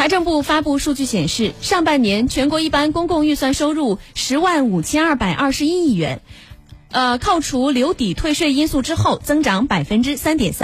财政部发布数据显示上半年全国一般公共预算收入十万五千二百二十一亿元呃扣除留抵退税因素之后增长百分之三点三。